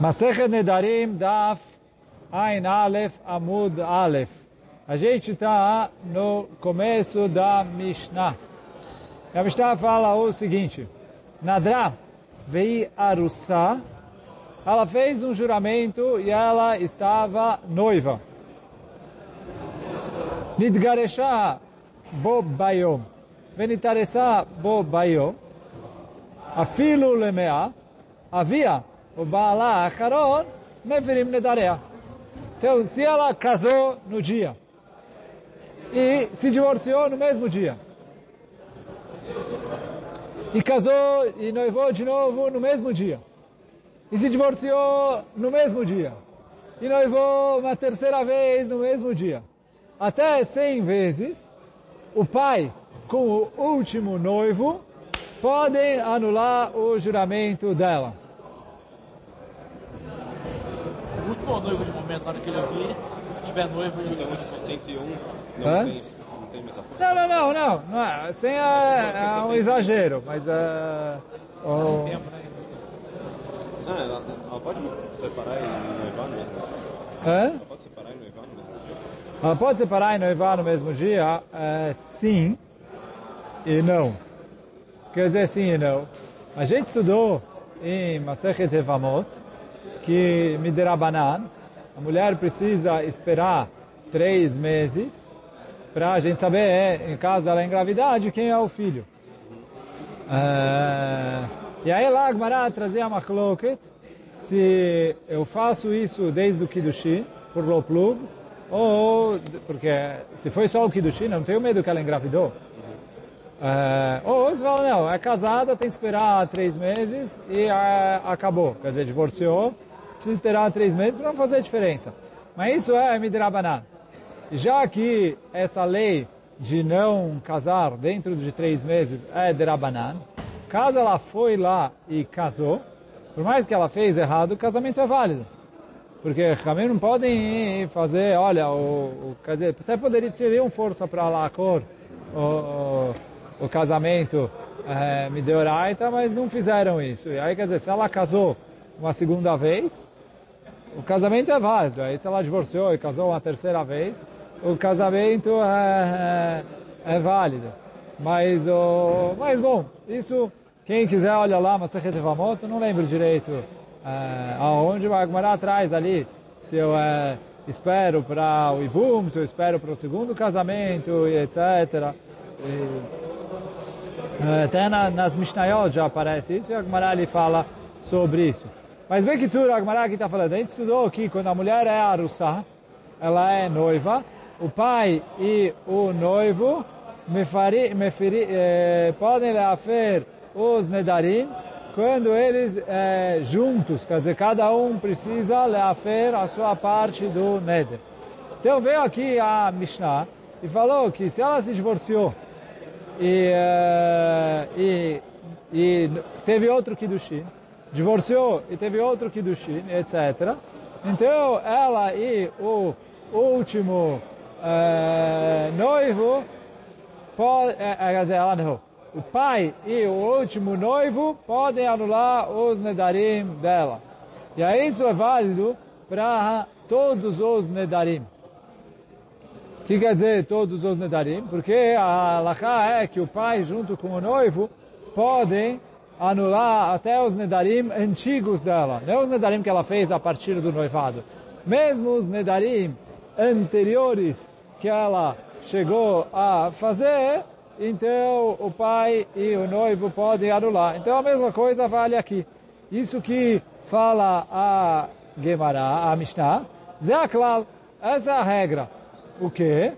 Masechet Nedarim Daf Ain Aleph Amud Aleph. A gente está no começo da Mishnah. A Mishnah fala o seguinte. Nadra vei arussá. Ela fez um juramento e ela estava noiva. Nidgaresha bo bayom. Venitaresa bo bayom. Afilu lemea. Havia o Baala Acharon, Meverim Nedarea. Então, se ela casou no dia e se divorciou no mesmo dia, e casou e noivou de novo no mesmo dia, e se divorciou no mesmo dia, e noivou uma terceira vez no mesmo dia, até cem vezes, o pai com o último noivo podem anular o juramento dela. Último noivo de momento, na hora que ele ouvir, tiver noivo... No último 101, não Hã? tem, não tem mesa Não, não, não, não, não é, sem é, é um exagero, mas é, o- Tempo, né? Ah, ela, ela pode separar e noivar no mesmo dia? Hã? Ela pode separar e noivar no mesmo dia? Ela pode separar e noivar no mesmo dia? É, sim e não. Quer dizer sim e não. A gente estudou em Masechet Evamot que Midirabanan, a mulher precisa esperar três meses para a gente saber, é, em caso dela engravidar, de quem é o filho. É, e aí lá a Gemara trazia a machloket se eu faço isso desde o Kiddushin, por Loplug, ou, porque se foi só o Kiddushin, não tenho medo que ela engravidou. É, ou você fala, não, é casada, tem que esperar três meses e é, acabou. Quer dizer, divorciou, precisa esperar três meses para não fazer diferença. Mas isso é Midrabanan. E já que essa lei de não casar dentro de três meses é Derabanan, caso ela foi lá e casou, por mais que ela fez errado, o casamento é válido. Porque Ramim não podem fazer, olha, o, o, quer dizer, até poderia teriam força para lá a cor, o, o, o casamento é, Mideoraita, mas não fizeram isso. E aí, quer dizer, se ela casou uma segunda vez, o casamento é válido. Aí se ela divorciou e casou uma terceira vez, o casamento é, é, é válido. Mas, o, mas bom, isso, quem quiser olha lá, Masechet Evamot, eu não lembro direito é, aonde, vai morar atrás ali, se eu é, espero para o Ibum, se eu espero para o segundo casamento, e etc. E, é, até na, nas Mishnayot já aparece isso, e a Gemara ali fala sobre isso. Mas bem que tudo, a Gemara aqui está falando, a gente estudou que quando a mulher é arussá, ela é noiva, o pai e o noivo mefari, meferi, eh, podem leafer os nedarim quando eles eh, juntos, quer dizer, cada um precisa leafer a sua parte do neder. Então veio aqui a Mishnah e falou que se ela se divorciou e, eh, e, e teve outro Kiddushin, divorciou e teve outro Kiddushin, etc. Então ela e o último eh, noivo, pode, eh, quer dizer, ela não, o pai e o último noivo podem anular os nedarim dela. E aí isso é válido para todos os nedarim. O que quer dizer todos os nedarim? Porque a halakha é que o pai junto com o noivo podem anular até os nedarim antigos dela. Não os nedarim que ela fez a partir do noivado. Mesmo os nedarim anteriores que ela chegou a fazer, então o pai e o noivo podem anular. Então a mesma coisa vale aqui. Isso que fala a Gemara, a Mishnah, Zeaklal, essa é a regra. O que?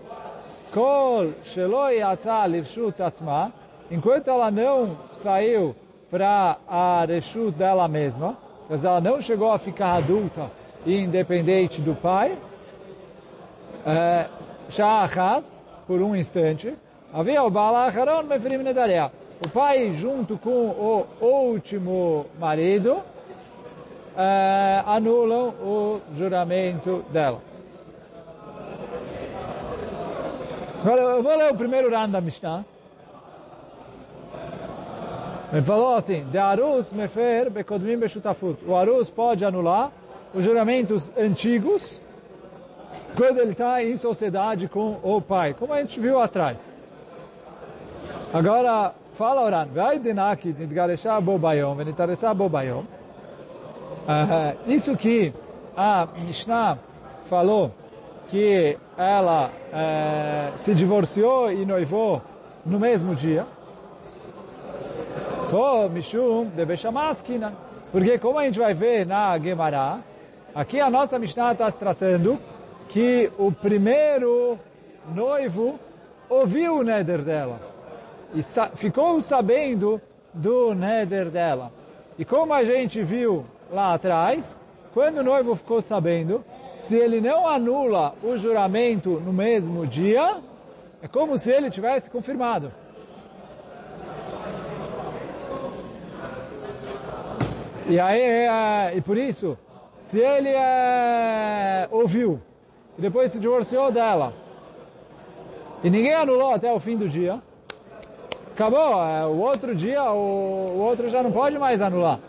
Kol shelo yatsa lirshut atzma, enquanto ela não saiu para a reshut dela mesma, dizer, ela não chegou a ficar adulta e independente do pai, é, Sha'achat, por um instante, havia o Bala Acharon Meferim Nedaria. O pai, junto com o último marido, é, anulam o juramento dela. Agora, eu vou ler o primeiro rando da Mishnah. Ele falou assim, de arus mefer bekodmim beshutafut. O arus pode anular os juramentos antigos quando ele está em sociedade com o pai, como a gente viu atrás. Agora, fala Oran, vai denaki nidgaresha bobayom, venitaresa bobayom. Isso que a Mishnah falou que ela uh, se divorciou e noivou no mesmo dia. Mishum deve chamar Porque como a gente vai ver na Gemara, aqui a nossa Mishnah está se tratando que o primeiro noivo ouviu o neder dela e sa ficou sabendo do neder dela. E como a gente viu lá atrás, quando o noivo ficou sabendo, se ele não anula o juramento no mesmo dia, é como se ele tivesse confirmado. E aí, é, e por isso, se ele é, ouviu e depois se divorciou dela e ninguém anulou até o fim do dia, acabou. É, o outro dia, o, o outro já não pode mais anular.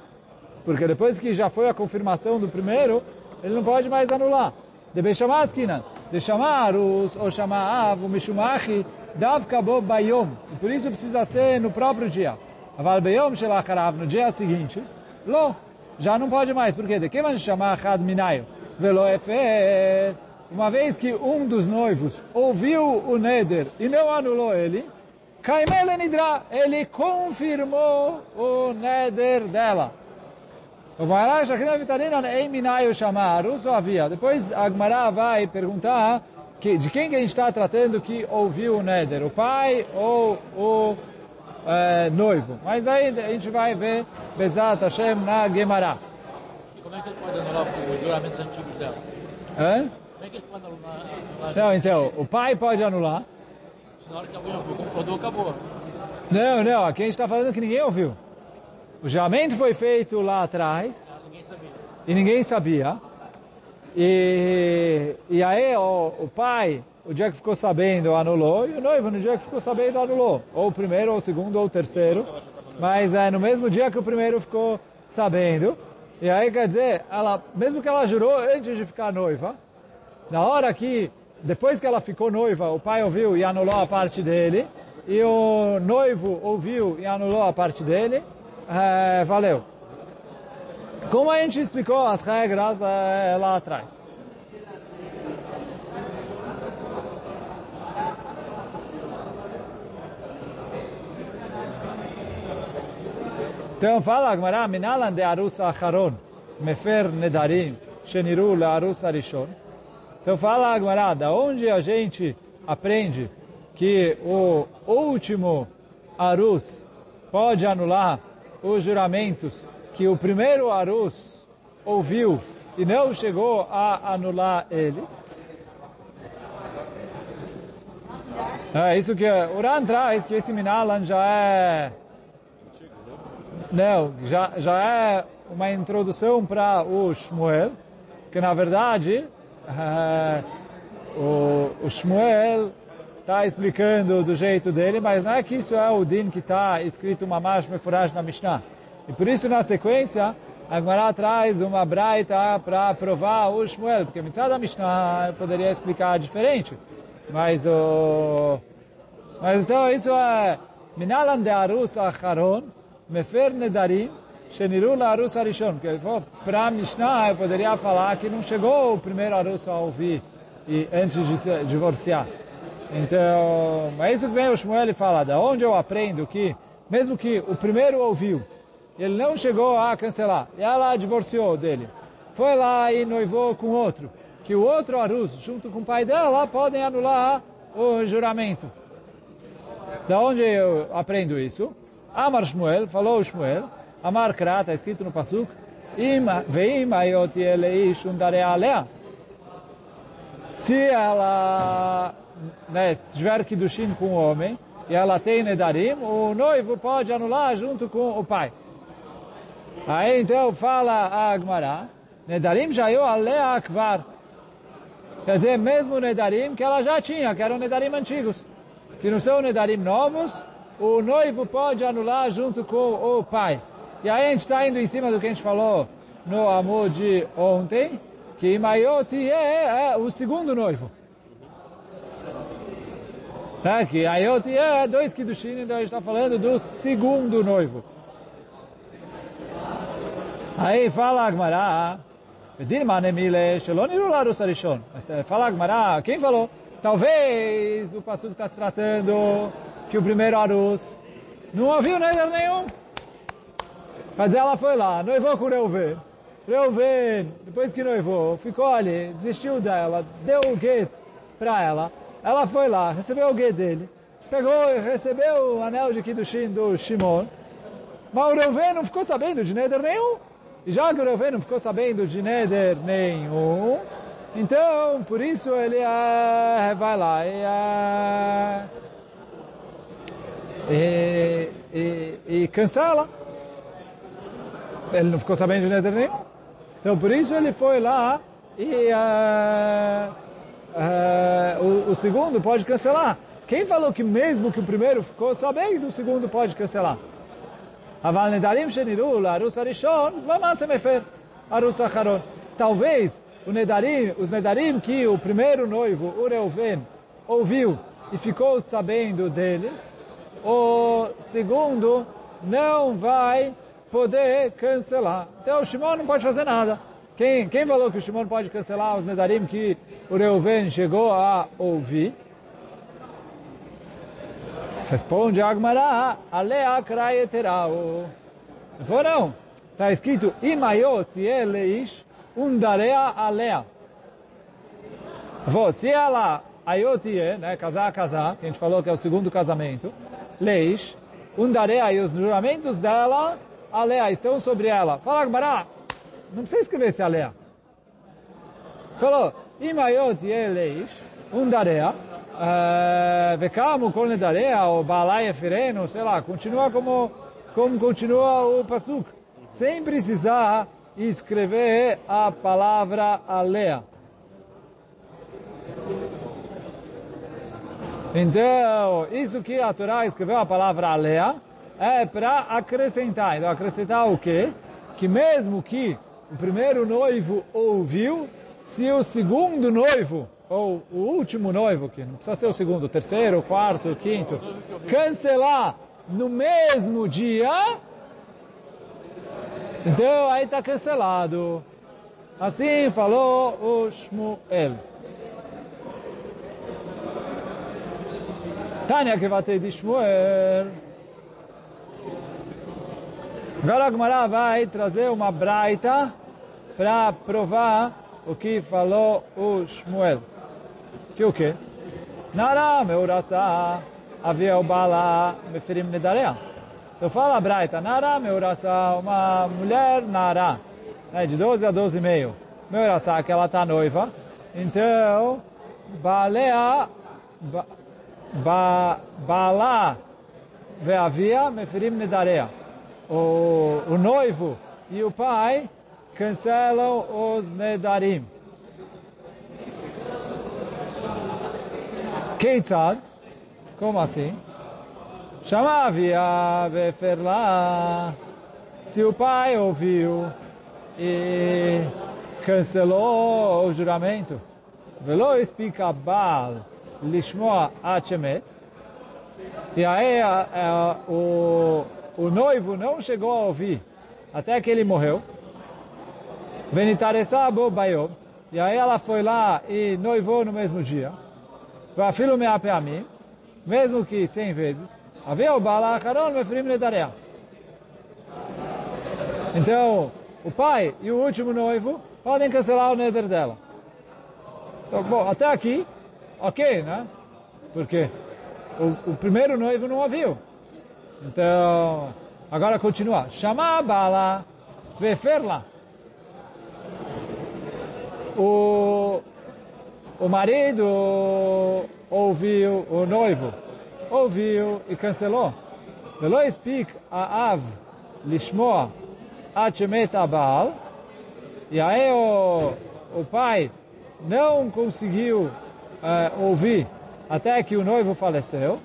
Porque depois que já foi a confirmação do primeiro, ele não pode mais anular. Deve chamar as quinas. De chamar os, ou chamar av, o mishumachi, dav kabo bayom. Por isso precisa ser no próprio dia. Aval bayom shelacharav, no dia seguinte, lo, já não pode mais. Por quê? De que chamar had minayo? Velo efet. Uma vez que um dos noivos ouviu o neder e não anulou ele, Kaimele Nidra, ele confirmou o neder dela. O Maharash Achina Vitarina Eiminayu Shamaru, só havia. Depois Agmará vai perguntar que, de quem que a gente está tratando que ouviu o Neder, o pai ou o é, noivo. Mas aí a gente vai ver Bezat Hashem na Gemara. Como é que ele pode anular os juramentos antigos dela? Hã? Como é que ele pode anular? Não, então, o pai pode anular. Na hora que alguém ouviu, concordou, acabou. Não, não, aqui a gente está falando que ninguém ouviu. O juramento foi feito lá atrás e ninguém sabia. E, e aí o, o pai, o dia que ficou sabendo, anulou, e o noivo, no dia que ficou sabendo, anulou. Ou o primeiro, ou o segundo, ou o terceiro. Mas é no mesmo dia que o primeiro ficou sabendo. E aí quer dizer, ela, mesmo que ela jurou antes de ficar noiva, na hora que, depois que ela ficou noiva, o pai ouviu e anulou a parte dele, e o noivo ouviu e anulou a parte dele, é, valeu. Como a gente explicou as regras é, lá atrás. Então fala Agmará, Minalan de Arus Acharon, Mefer Nedarim, Sheniru le Arus Arishon. Então fala Agmará, da onde a gente aprende que o último Arus pode anular os juramentos que o primeiro Arus ouviu e não chegou a anular eles. É isso que Uran traz, que esse Minalan já é... Não, já, já é uma introdução para o Shmuel, que na verdade é, o, o Shmuel está explicando do jeito dele, mas não é que isso é o din que está escrito mamash mefurash na Mishnah. E por isso, na sequência, a Gemara traz uma braita para provar o Shmuel, porque a da Mishnah poderia explicar diferente. Mas o... Mas então isso é Minalan de Arus Acharon, Mefer Nedarim, Sheniru la Arus Arishon. Porque para a Mishnah eu poderia falar que não chegou o primeiro Arus a ouvir e antes de se divorciar. Então, é isso que vem o Shmuel e fala, da onde eu aprendo que, mesmo que o primeiro ouviu, ele não chegou a cancelar, e ela divorciou dele, foi lá e noivou com outro, que o outro Arus, junto com o pai dela, podem anular o juramento. Da onde eu aprendo isso? Amar Shmuel, falou Shmuel, Amar Krat, está escrito no Pasuk. Se ela né, tiver Kiddushin com o homem, e ela tem Nedarim, o noivo pode anular junto com o pai. Aí então fala a Agmará, Nedarim eu alea akvar. Quer dizer, mesmo Nedarim que ela já tinha, que eram Nedarim antigos. Que não são Nedarim novos, o noivo pode anular junto com o pai. E aí a gente está indo em cima do que a gente falou no amor de ontem, que Maioti é, é o segundo noivo. Tá? Que Ayoti é dois Kiddushin, então a gente está falando do segundo noivo. Aí fala Agmará, Dilma Nemile, Sheloniru Larus Arishon. Fala Agmará, quem falou? Talvez o Passuco está se tratando que o primeiro Arus não ouviu nada nenhum. Mas ela foi lá, noivou com Reuven. Reuven, depois que noivou, ficou ali, desistiu dela, deu o gueto para ela. Ela foi lá, recebeu o gueto dele, pegou e recebeu o anel de Kiddushin do Shimon. Mas o Reuven não ficou sabendo de neder nenhum. E já que o Reuven não ficou sabendo de neder nenhum, então, por isso ele é, vai lá e, é, e, e, e cancela. Ele não ficou sabendo de nada nenhum. Então, por isso ele foi lá e uh, o, o, segundo pode cancelar. Quem falou que mesmo que o primeiro ficou sabendo, o segundo pode cancelar? Aval nedarim sheniru la'arus arishon, lamanse mefer, arus acharon. Talvez o nedarim, os nedarim que o primeiro noivo, o ouviu e ficou sabendo deles, o segundo não vai poder cancelar. Então o Shimon não pode fazer nada. Quem, quem falou que o Shimon pode cancelar os Nedarim que o Reuven chegou a ouvir? Responde Agmará, alea kraeterao. Não não. Está escrito, imayot yeleish undarea alea. Se ela, ayotie, né, casar, casar, que a gente falou que é o segundo casamento, leis, undarea e os juramentos dela, alea, estão sobre ela. Fala, Agmará, não precisa escrever esse alea. Falou, imayot yeleish undarea, Vekamo kol nedarea, ou Baalai Efereno, sei lá, continua como, como continua o Pasuk, sem precisar escrever a palavra alea. Então, isso que a Torá escreveu a palavra alea é para acrescentar. Então, acrescentar o quê? Que mesmo que o primeiro noivo ouviu, se o segundo noivo ou o último noivo, que não precisa ser o segundo, o terceiro, o quarto, o quinto, cancelar no mesmo dia, então aí está cancelado. Assim falou o Shmuel. Tânia que vai ter de Shmuel. Agora a Gemara vai trazer uma braita para provar o que falou o Shmuel que o quê? Nara meurasa o bala meferim nedarea. Então fala a Braita, Nara meurasa, uma mulher Nara, né, de 12 a 12 e meio. Meurasa, que ela está noiva. Então, balea, ba, ba, bala veavia meferim nedarea. O, o noivo e o pai cancelam os nedarim. Keitzad? Como assim? Chamavia veferla. Se o pai ouviu e cancelou o juramento, velo explica Baal lishmoa achemet, e aí a, a, o, o noivo não chegou a ouvir até que ele morreu. Venitaresabo bayob, e aí ela foi lá e noivou no mesmo dia. ואפילו מאה פעמים, mesmo que cem vezes, havia o bala acharon mefirim ledarea. Então, o pai e o último noivo podem cancelar o neder dela. Então, bom, até aqui, ok, né? Porque o, o primeiro noivo não ouviu. Então, agora continua. Chamar a bala, veferla. O, o marido ouviu, o noivo ouviu e cancelou. ולא הספיק האב לשמוע עד שמת הבעל, e aí o, o pai não conseguiu uh, ouvir até que o noivo faleceu.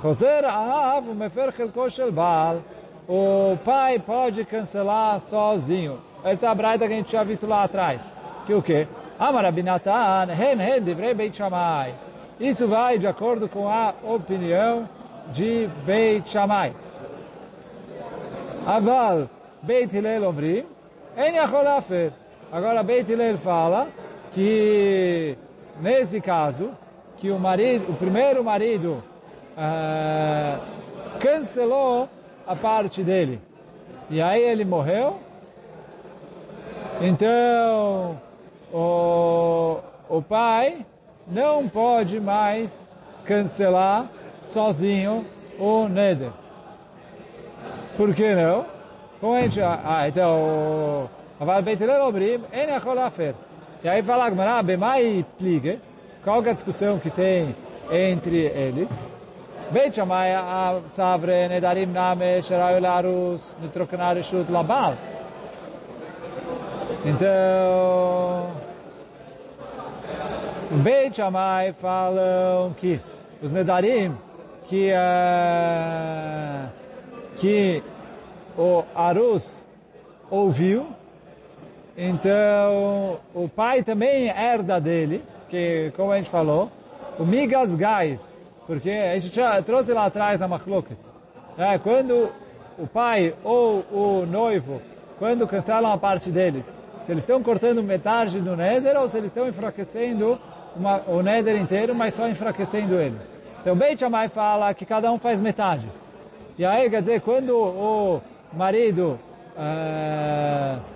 Choser Av, o Mefer Chelko Shel Baal, o pai pode cancelar sozinho. Essa é a braita que a gente já visto lá atrás. Que o quê? Amar Abinatan, Hen Hen, Divrei Beit Shammai. Isso vai de acordo com a opinião de Beit Shammai. Aval Beit Hillel Omrim, En Yachol Afer. Agora Beit Hillel fala que nesse caso que o marido, o primeiro marido uh, cancelou a parte dele e aí ele morreu. Então o, o pai não pode mais cancelar sozinho o Neder. Por que não? Como a gente... Ah, ah então... Aval Beitilel é Obrim, Enechol é Afer. E aí fala Agmará, ah, Bemai Pliga, qual é a discussão que tem entre eles? Beit Shammai ah, Savre Nedarim Name Sherai Larus Nitroknar Shut Labal. Então... Beit Shammai falam que os nedarim que uh, que o Arus ouviu então, o pai também herda dele, que, como a gente falou, o migas gás, porque a gente já trouxe lá atrás a machloket. É, quando o pai ou o noivo, quando cancelam a parte deles, se eles estão cortando metade do neder ou se eles estão enfraquecendo uma, o neder inteiro, mas só enfraquecendo ele. Então, Beit Shammai fala que cada um faz metade. E aí, quer dizer, quando o marido... Uh,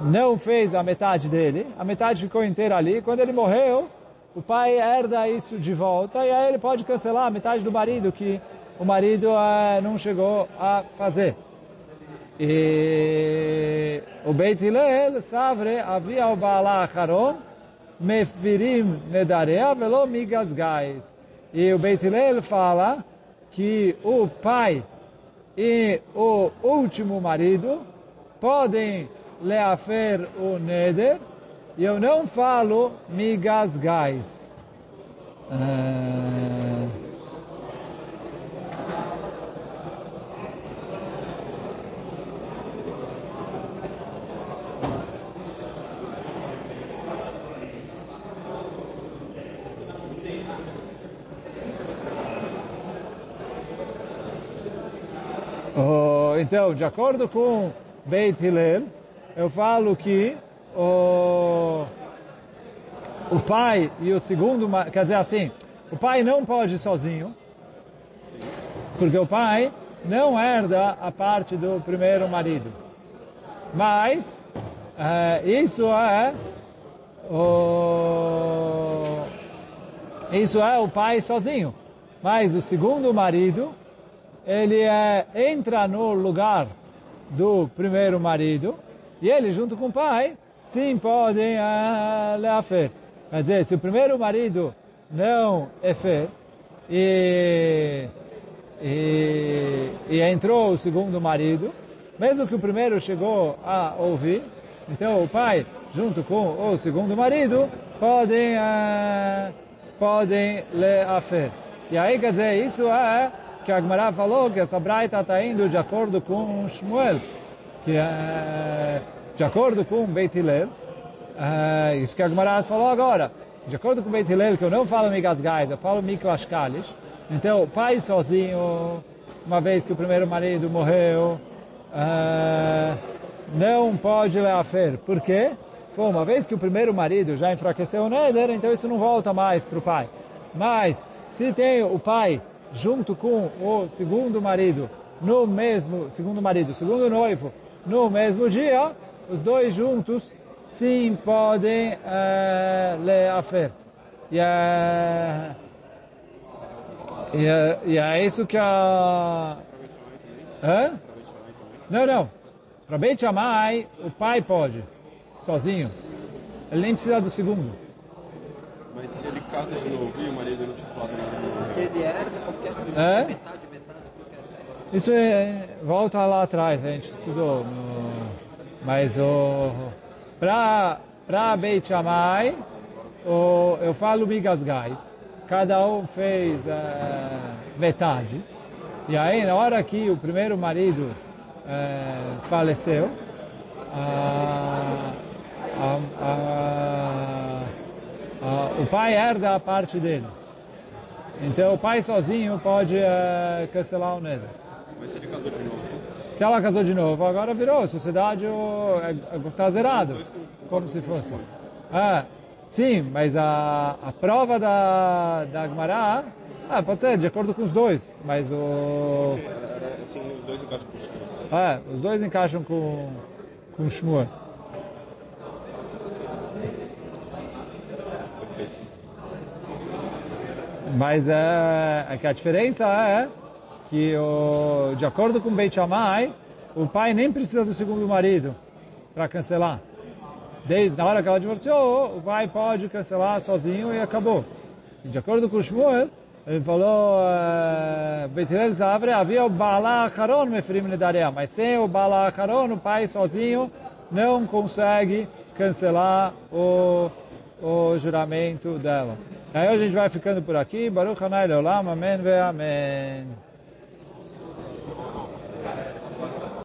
não fez a metade dele, a metade ficou inteira ali. Quando ele morreu, o pai herda isso de volta e aí ele pode cancelar a metade do marido que o marido uh, não chegou a fazer. E o Beit Hillel, Savre, havia o Baala Acharon, Mefirim Nedarea velo Migasgais. E o Beit Hillel fala que o pai e o último marido podem leafer o neder, e eu não falo migas gás. Uh... então, de acordo com Beit Hillel, eu falo que o, o pai e o segundo, quer dizer assim, o pai não pode ir sozinho, porque o pai não herda a parte do primeiro marido. Mas é, isso é o, isso é o pai sozinho. Mas o segundo marido, ele é, entra no lugar do primeiro marido e ele, junto com o pai, sim podem leafer. Quer dizer, se o primeiro marido não é fer, e, e, e entrou o segundo marido, mesmo que o primeiro chegou a ouvir, então o pai, junto com o segundo marido, podem, uh, podem leafer. E aí, quer dizer, isso é que a Gemara falou que essa braita está indo de acordo com Shmuel que é, de acordo com Beit Hillel, é, isso que a Gemara falou agora, de acordo com Beit Hillel, que eu não falo Migas Gais, eu falo Miklas Kalish, então o pai sozinho, uma vez que o primeiro marido morreu, é, não pode leafer. Por quê? Foi uma vez que o primeiro marido já enfraqueceu o Neder, então isso não volta mais para o pai. Mas, se tem o pai junto com o segundo marido, no mesmo, segundo marido, segundo noivo, no mesmo dia, os dois juntos sim podem uh, ler a fé. E é, e, é, e é isso que a... Hã? Não, não. Para Beit Shammai, o pai pode, sozinho. Ele nem precisa do segundo. Mas se ele casa de novo e o marido não tinha falado nada... Ele herda qualquer é? metade isso é, volta lá atrás, a gente estudou. No, mas o para para Beit Shammai, o, eu falo migas gás. cada um fez eh, metade. E aí, na hora que o primeiro marido eh, faleceu, a, a, a, o pai herda a parte dele. Então o pai sozinho pode uh, cancelar o Neder. Mas se ele casou de novo? Se ela casou de novo, agora virou sociedade, está zerado. Como se fosse. Ah, sim, mas a, a prova da, da Agmará, ah, pode ser de acordo com os dois, mas o... Sim, os dois encaixam com o Shmuel. Ah, os dois encaixam com, com o Shmuel. Mas é, é que a diferença é que, o, de acordo com Beit Shammai, o pai nem precisa do segundo marido para cancelar. Desde, na hora que ela divorciou, o pai pode cancelar sozinho e acabou. E de acordo com o Shmuel, ele falou, uh, Beit Hillel Zavre, havia o Bala Acharon Mefrim Nedaria, mas sem o Bala Acharon, o pai sozinho não consegue cancelar o, o juramento dela. Aí a gente vai ficando por aqui. Baruch Hanai Leolam. Amém ve Amém.